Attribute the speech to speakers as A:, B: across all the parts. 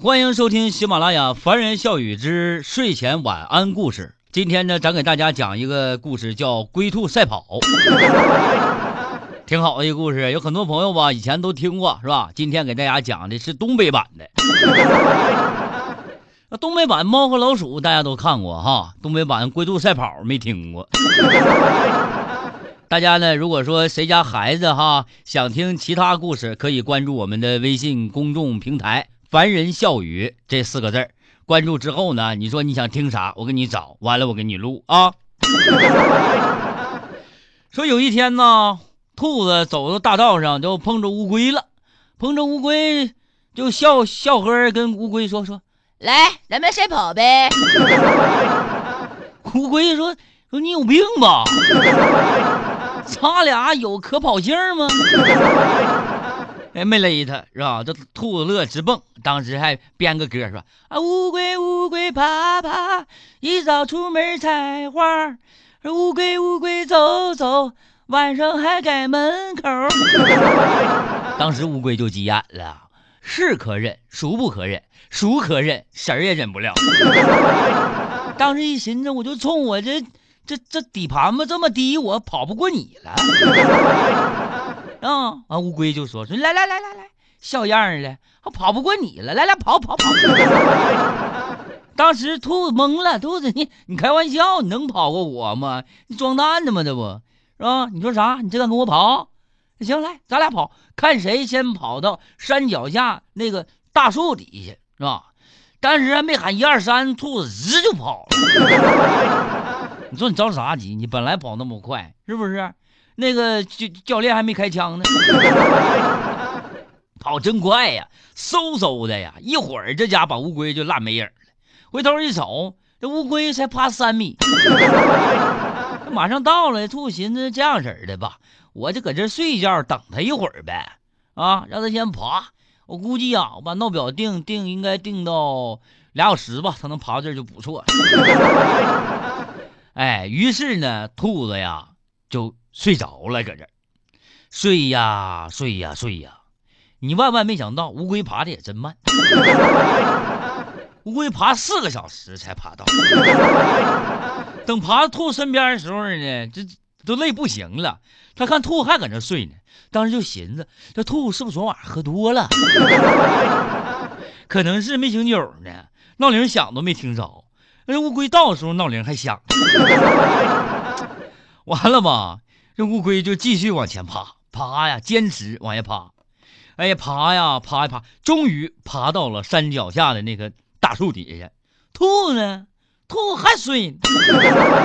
A: 欢迎收听喜马拉雅《凡人笑语之睡前晚安故事》。今天呢，咱给大家讲一个故事，叫《龟兔赛跑》，挺好的一个故事。有很多朋友吧，以前都听过，是吧？今天给大家讲的是东北版的。那东北版《猫和老鼠》大家都看过哈，东北版《龟兔赛跑》没听过。大家呢，如果说谁家孩子哈想听其他故事，可以关注我们的微信公众平台。凡人笑语这四个字，关注之后呢，你说你想听啥，我给你找，完了我给你录啊。说有一天呢，兔子走到大道上就碰着乌龟了，碰着乌龟就笑笑呵跟乌龟说说，
B: 来，咱们赛跑呗。
A: 乌龟说说你有病吧？咱俩有可跑性吗？哎，没勒他是吧？这兔子乐直蹦，当时还编个歌说：“啊，乌龟乌龟爬爬，一早出门采花。乌龟乌龟走走，晚上还改门口。”当时乌龟就急眼了，是可忍，孰不可忍？孰可忍，谁也忍不了。当时一寻思，我就冲我这这这底盘子这么低，我跑不过你了。啊啊！乌龟就说说来来来来来，小样儿的，我跑不过你了，来来跑跑跑。当时兔子懵了，兔子你你开玩笑，你能跑过我吗？你装蛋呢吗？这不是吧？你说啥？你这敢跟我跑？行，来，咱俩跑，看谁先跑到山脚下那个大树底下，是吧？当时还没喊一二三，兔子直就跑了。你说你着啥急？你本来跑那么快，是不是？那个教教练还没开枪呢，跑真快呀，嗖嗖的呀，一会儿这家把乌龟就烂没影了。回头一瞅，这乌龟才爬三米，马上到了。兔寻思这样式的吧，我就搁这睡一觉，等他一会儿呗。啊，让他先爬。我估计呀，我把闹表定定，应该定到俩小时吧，他能爬到这就不错。哎，于是呢，兔子呀就。睡着了，搁这睡呀睡呀睡呀，你万万没想到，乌龟爬的也真慢，乌龟爬四个小时才爬到。等爬到兔身边的时候呢，这都累不行了。他看兔还搁那睡呢，当时就寻思，这兔是不是昨晚喝多了？可能是没醒酒呢，闹铃响都没听着。那乌龟到的时候，闹铃还响。完了吧？这乌龟就继续往前爬，爬呀，坚持往下爬，哎呀，爬呀，爬呀爬，终于爬到了山脚下的那个大树底下。兔呢？兔还睡呢，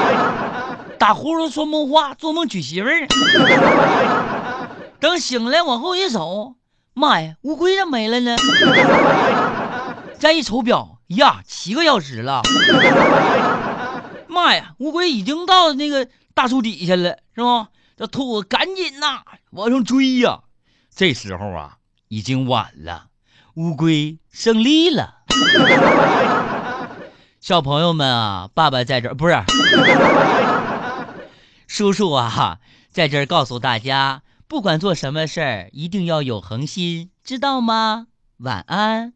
A: 打呼噜说梦话，做梦娶媳妇儿。等醒来往后一瞅，妈呀，乌龟咋没了呢？再一瞅表，呀，七个小时了。妈呀，乌龟已经到那个大树底下了，是吗？这兔子赶紧呐往上追呀！这时候啊，已经晚了，乌龟胜利了。小朋友们啊，爸爸在这儿不是，叔叔啊，在这儿告诉大家，不管做什么事儿，一定要有恒心，知道吗？晚安。